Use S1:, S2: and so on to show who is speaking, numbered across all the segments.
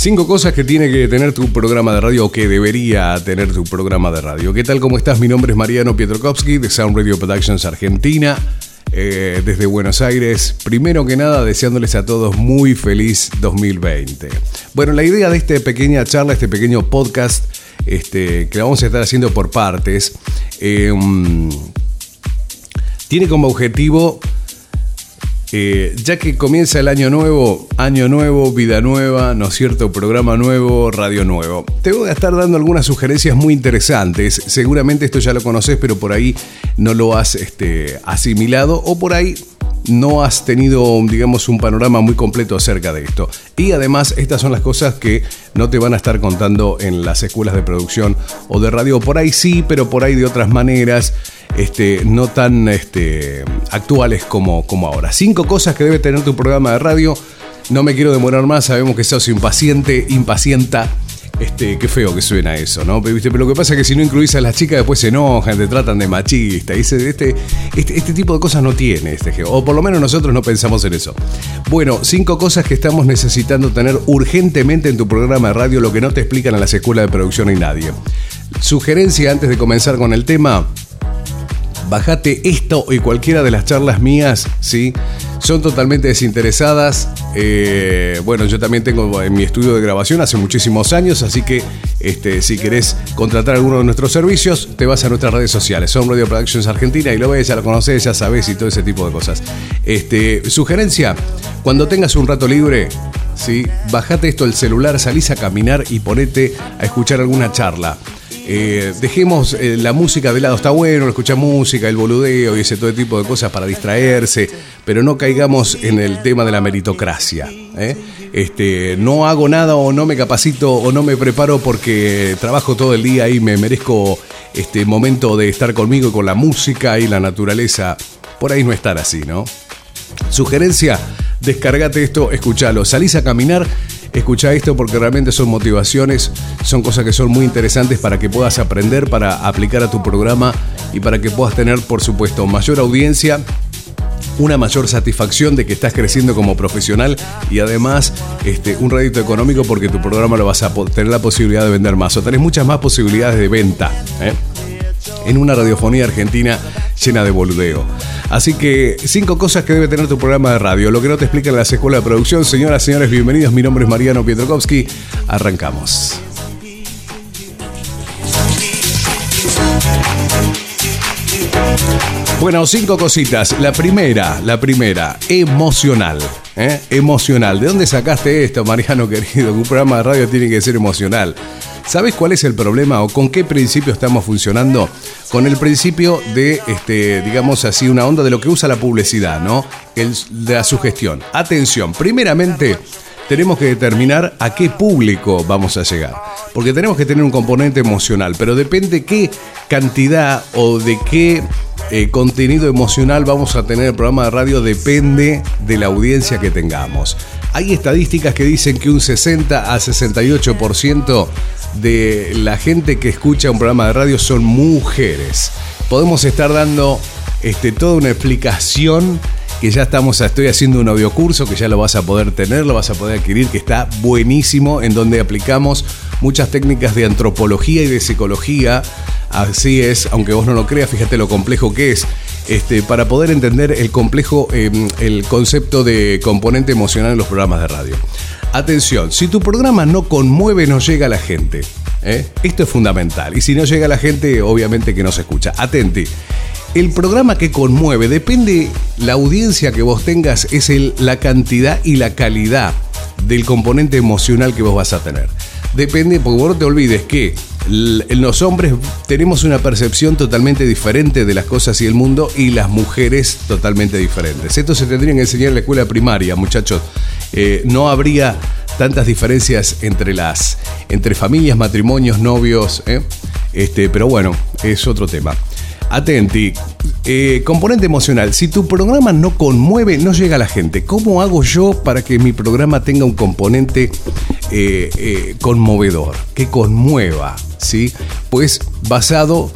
S1: Cinco cosas que tiene que tener tu programa de radio o que debería tener tu programa de radio. ¿Qué tal? ¿Cómo estás? Mi nombre es Mariano Pietrokowski de Sound Radio Productions Argentina. Eh, desde Buenos Aires, primero que nada deseándoles a todos muy feliz 2020. Bueno, la idea de esta pequeña charla, este pequeño podcast, este, que la vamos a estar haciendo por partes, eh, tiene como objetivo ya que comienza el año nuevo, año nuevo, vida nueva, ¿no es cierto? Programa nuevo, radio nuevo. Te voy a estar dando algunas sugerencias muy interesantes. Seguramente esto ya lo conoces, pero por ahí no lo has este, asimilado o por ahí no has tenido, digamos, un panorama muy completo acerca de esto. Y además, estas son las cosas que no te van a estar contando en las escuelas de producción o de radio. Por ahí sí, pero por ahí de otras maneras. Este, no tan este, actuales como, como ahora. Cinco cosas que debe tener tu programa de radio. No me quiero demorar más, sabemos que sos impaciente, impacienta. Este, qué feo que suena eso, ¿no? Pero, lo que pasa es que si no incluís a las chicas después se enojan, te tratan de machista. Y este, este, este tipo de cosas no tiene este O por lo menos nosotros no pensamos en eso. Bueno, cinco cosas que estamos necesitando tener urgentemente en tu programa de radio, lo que no te explican a las escuelas de producción y nadie. Sugerencia antes de comenzar con el tema bajate esto y cualquiera de las charlas mías, ¿sí? Son totalmente desinteresadas. Eh, bueno, yo también tengo en mi estudio de grabación hace muchísimos años, así que este, si querés contratar alguno de nuestros servicios, te vas a nuestras redes sociales. Son Radio Productions Argentina y lo ves, ya lo conoces, ya sabes y todo ese tipo de cosas. Este, sugerencia, cuando tengas un rato libre, ¿sí? bajate esto el celular, salís a caminar y ponete a escuchar alguna charla. Eh, dejemos eh, la música de lado, está bueno, escuchar música, el boludeo y ese todo tipo de cosas para distraerse, pero no caigamos en el tema de la meritocracia. ¿eh? Este, no hago nada o no me capacito o no me preparo porque trabajo todo el día y me merezco este momento de estar conmigo y con la música y la naturaleza. Por ahí no estar así, ¿no? Sugerencia, descargate esto, escúchalo. Salís a caminar Escucha esto porque realmente son motivaciones, son cosas que son muy interesantes para que puedas aprender, para aplicar a tu programa y para que puedas tener, por supuesto, mayor audiencia una mayor satisfacción de que estás creciendo como profesional y además este, un rédito económico porque tu programa lo vas a tener la posibilidad de vender más o tenés muchas más posibilidades de venta ¿eh? en una radiofonía argentina llena de boludeo. Así que cinco cosas que debe tener tu programa de radio. Lo que no te explica en la escuela de producción. Señoras, señores, bienvenidos. Mi nombre es Mariano Pietrokowski. Arrancamos. Bueno, cinco cositas. La primera, la primera, emocional. ¿eh? Emocional. ¿De dónde sacaste esto, Mariano querido? Un programa de radio tiene que ser emocional. ¿Sabes cuál es el problema o con qué principio estamos funcionando? Con el principio de, este, digamos así, una onda de lo que usa la publicidad, ¿no? De la sugestión. Atención, primeramente tenemos que determinar a qué público vamos a llegar. Porque tenemos que tener un componente emocional, pero depende qué cantidad o de qué eh, contenido emocional vamos a tener el programa de radio, depende de la audiencia que tengamos. Hay estadísticas que dicen que un 60 a 68% de la gente que escucha un programa de radio son mujeres. Podemos estar dando este, toda una explicación que ya estamos, estoy haciendo un audiocurso que ya lo vas a poder tener, lo vas a poder adquirir, que está buenísimo, en donde aplicamos muchas técnicas de antropología y de psicología. Así es, aunque vos no lo creas, fíjate lo complejo que es. Este, para poder entender el complejo, em, el concepto de componente emocional en los programas de radio. Atención, si tu programa no conmueve, no llega a la gente. ¿eh? Esto es fundamental. Y si no llega a la gente, obviamente que no se escucha. Atenti. El programa que conmueve, depende la audiencia que vos tengas, es el, la cantidad y la calidad del componente emocional que vos vas a tener. Depende, porque vos no te olvides que los hombres tenemos una percepción totalmente diferente de las cosas y el mundo y las mujeres totalmente diferentes. Esto se tendría que enseñar en la escuela primaria, muchachos. Eh, no habría tantas diferencias entre las entre familias, matrimonios, novios, ¿eh? este, pero bueno, es otro tema. Atenti, eh, componente emocional. Si tu programa no conmueve, no llega a la gente. ¿Cómo hago yo para que mi programa tenga un componente conmovedor, que conmueva? ¿Sí? Pues basado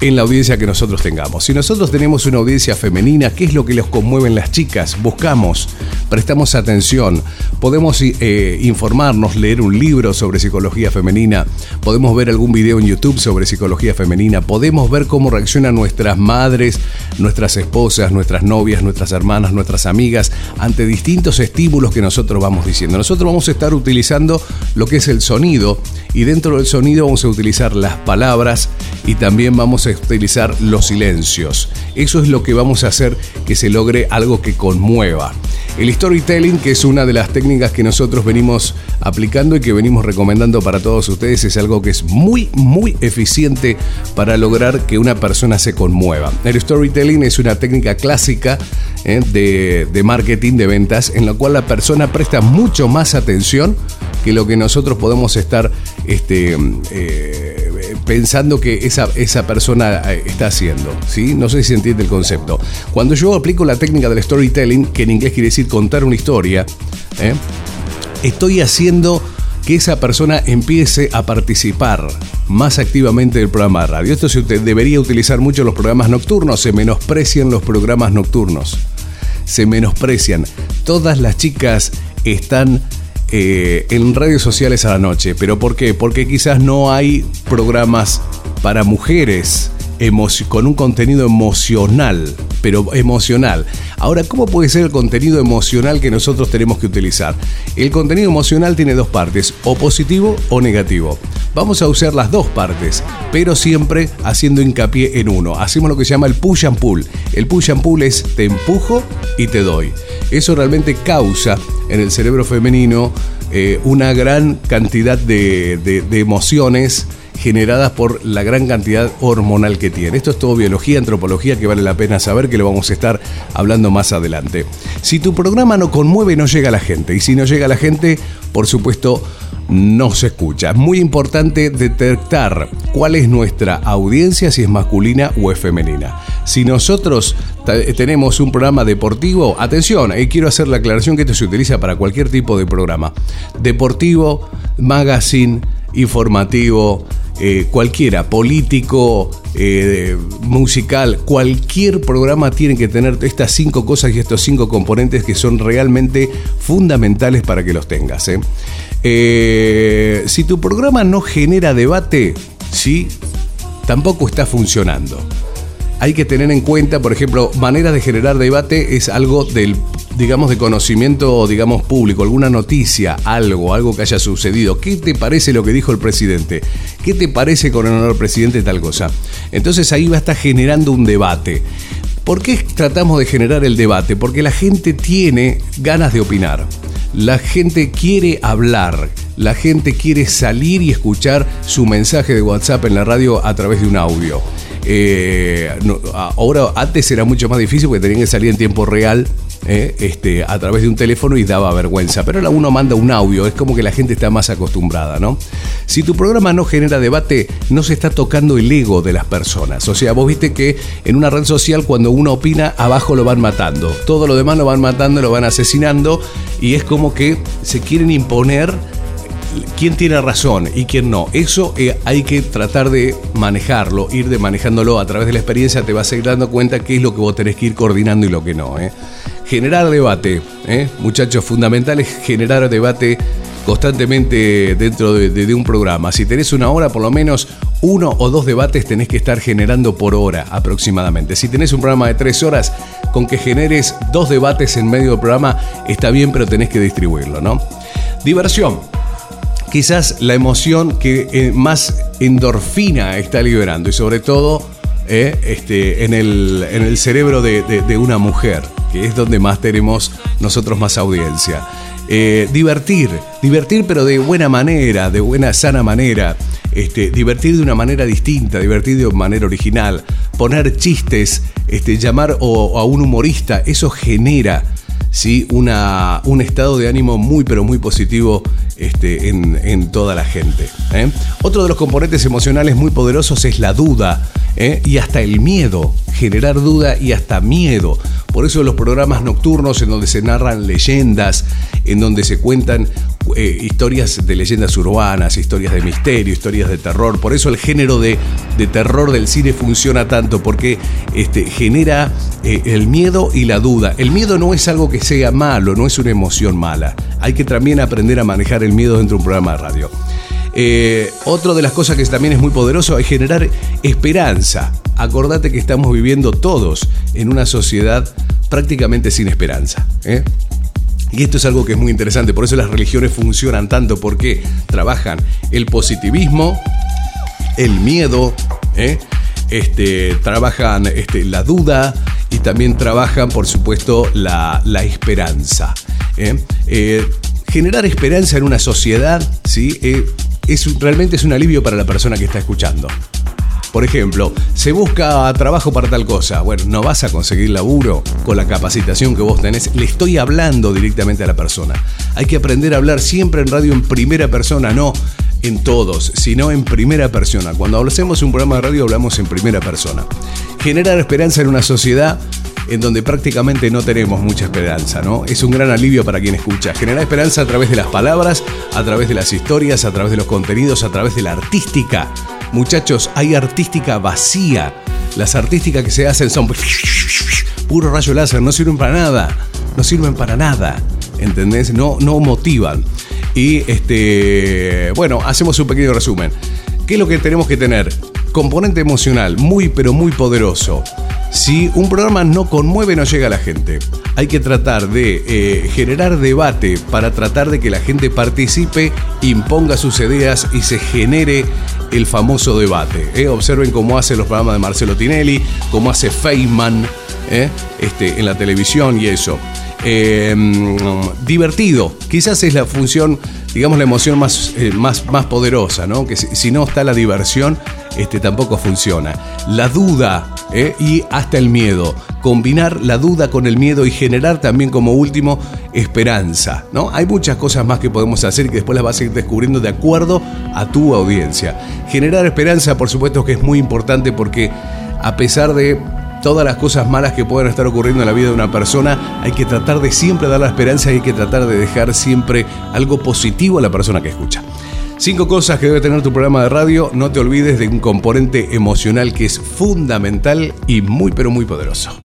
S1: en la audiencia que nosotros tengamos. Si nosotros tenemos una audiencia femenina, ¿qué es lo que les conmueven las chicas? Buscamos, prestamos atención, podemos eh, informarnos, leer un libro sobre psicología femenina, podemos ver algún video en YouTube sobre psicología femenina, podemos ver cómo reaccionan nuestras madres, nuestras esposas, nuestras novias, nuestras hermanas, nuestras amigas ante distintos estímulos que nosotros vamos diciendo. Nosotros vamos a estar utilizando lo que es el sonido y dentro del sonido vamos a utilizar las palabras y también vamos utilizar los silencios. Eso es lo que vamos a hacer que se logre algo que conmueva. El storytelling, que es una de las técnicas que nosotros venimos aplicando y que venimos recomendando para todos ustedes, es algo que es muy, muy eficiente para lograr que una persona se conmueva. El storytelling es una técnica clásica eh, de, marketing, de ventas, en la cual la persona presta mucho más atención que lo que nosotros podemos estar este, eh, pensando que esa, esa persona eh, está haciendo. ¿sí? No sé si entiende el concepto. Cuando yo aplico la técnica del storytelling, que en inglés quiere decir contar una historia, ¿eh? estoy haciendo que esa persona empiece a participar más activamente del programa de radio. Esto se debería utilizar mucho los programas nocturnos, se menosprecian los programas nocturnos. Se menosprecian. Todas las chicas están eh, en redes sociales a la noche. ¿Pero por qué? Porque quizás no hay programas para mujeres con un contenido emocional, pero emocional. Ahora, ¿cómo puede ser el contenido emocional que nosotros tenemos que utilizar? El contenido emocional tiene dos partes, o positivo o negativo. Vamos a usar las dos partes, pero siempre haciendo hincapié en uno. Hacemos lo que se llama el push and pull. El push and pull es te empujo y te doy. Eso realmente causa en el cerebro femenino eh, una gran cantidad de, de emociones generadas por la gran cantidad hormonal que tiene. Esto es todo biología, antropología que vale la pena saber que lo vamos a estar hablando más adelante. Si tu programa no conmueve, no llega a la gente. Y si no llega a la gente, por supuesto, no se escucha. Es muy importante detectar cuál es nuestra audiencia, si es masculina o es femenina. Si nosotros tenemos un programa deportivo, atención, ahí quiero hacer la aclaración que esto se utiliza para cualquier tipo de programa. Deportivo, magazine, informativo, eh, cualquiera, político, eh, musical, cualquier programa tiene que tener estas cinco cosas y estos cinco componentes que son realmente fundamentales para que los tengas. ¿eh? si tu programa no genera debate, ¿sí? tampoco está funcionando hay que tener en cuenta, por ejemplo, maneras de generar debate es algo del, digamos, de conocimiento, digamos, público, alguna noticia, algo, algo que haya sucedido. ¿Qué te parece lo que dijo el presidente? ¿Qué te parece con el presidente tal cosa? Entonces ahí va a estar generando un debate. ¿Por qué tratamos de generar el debate? Porque la gente tiene ganas de opinar. La gente quiere hablar, la gente quiere salir y escuchar su mensaje de WhatsApp en la radio a través de un audio. Eh, ahora, antes era mucho más difícil porque tenían que salir en tiempo real eh, este, a través de un teléfono y daba vergüenza. Pero ahora uno manda un audio, es como que la gente está más acostumbrada, ¿no? Si tu programa no genera debate, no se está tocando el ego de las personas. O sea, vos viste que en una red social cuando uno opina, abajo lo van matando. Todo lo demás lo van matando, lo van asesinando y es como que se quieren imponer quién tiene razón y quién no. Eso eh, hay que tratar de manejarlo, ir de manejándolo a través de la experiencia, te vas a ir dando cuenta qué es lo que vos tenés que ir coordinando y lo que no. ¿eh? Generar debate, ¿eh? muchachos, fundamentales generar debate constantemente dentro de, un programa. Si tenés una hora, por lo menos uno o dos debates tenés que estar generando por hora aproximadamente. Si tenés un programa de tres horas, con que generes dos debates en medio del programa está bien, pero tenés que distribuirlo, ¿no? Diversión quizás la emoción que eh, más endorfina está liberando y sobre todo eh, este, en, el, en, el, cerebro de, una mujer, que es donde más tenemos nosotros más audiencia. Eh, divertir, divertir pero de buena manera, de buena sana manera, este, divertir de una manera distinta, divertir de manera original, poner chistes, este, llamar a un humorista, eso genera ¿sí? Una, un estado de ánimo muy pero muy positivo este, en, toda la gente. ¿eh? Otro de los componentes emocionales muy poderosos es la duda ¿eh? y hasta el miedo, generar duda y hasta miedo. Por eso los programas nocturnos en donde se narran leyendas, en donde se cuentan eh, historias de leyendas urbanas, historias de misterio, historias de terror. Por eso el género de, terror del cine funciona tanto, porque este, genera eh, el miedo y la duda. El miedo no es algo que sea malo, no es una emoción mala. Hay que también aprender a manejar el miedo dentro de un programa de radio. Eh, otra de las cosas que también es muy poderoso es generar esperanza. Acordate que estamos viviendo todos en una sociedad prácticamente sin esperanza. ¿eh? Y esto es algo que es muy interesante, por eso las religiones funcionan tanto, porque trabajan el positivismo, el miedo, ¿eh? este, trabajan este, la duda y también trabajan, por supuesto, la, esperanza. ¿eh? generar esperanza en una sociedad ¿sí? es, realmente es un alivio para la persona que está escuchando. Por ejemplo, se busca trabajo para tal cosa. Bueno, no vas a conseguir laburo con la capacitación que vos tenés. Le estoy hablando directamente a la persona. Hay que aprender a hablar siempre en radio en primera persona, no en todos, sino en primera persona. Cuando hacemos un programa de radio hablamos en primera persona. Generar esperanza en una sociedad en donde prácticamente no tenemos mucha esperanza, ¿no? Es un gran alivio para quien escucha. Generar esperanza a través de las palabras, a través de las historias, a través de los contenidos, a través de la artística. Muchachos, hay artística vacía. Las artísticas que se hacen son puro rayo láser, no sirven para nada. No sirven para nada. ¿Entendés? No, no motivan. Y este, bueno, hacemos un pequeño resumen. ¿Qué es lo que tenemos que tener? Componente emocional muy pero muy poderoso. Si un programa no conmueve, no llega a la gente. Hay que tratar de eh, generar debate para tratar de que la gente participe, imponga sus ideas y se genere el famoso debate. ¿eh? Observen cómo hace los programas de Marcelo Tinelli, cómo hace Feynman ¿eh? este, en la televisión y eso. Divertido, quizás es la función, digamos, la emoción más, más, más poderosa, ¿no? Que si, no está la diversión, este, tampoco funciona. La duda ¿eh? y hasta el miedo. Combinar la duda con el miedo y generar también como último esperanza. ¿no? Hay muchas cosas más que podemos hacer y que después las vas a ir descubriendo de acuerdo a tu audiencia. Generar esperanza, por supuesto que es muy importante porque a pesar de todas las cosas malas que puedan estar ocurriendo en la vida de una persona, hay que tratar de siempre dar la esperanza y hay que tratar de dejar siempre algo positivo a la persona que escucha. Cinco cosas que debe tener tu programa de radio. No te olvides de un componente emocional que es fundamental y muy pero muy poderoso.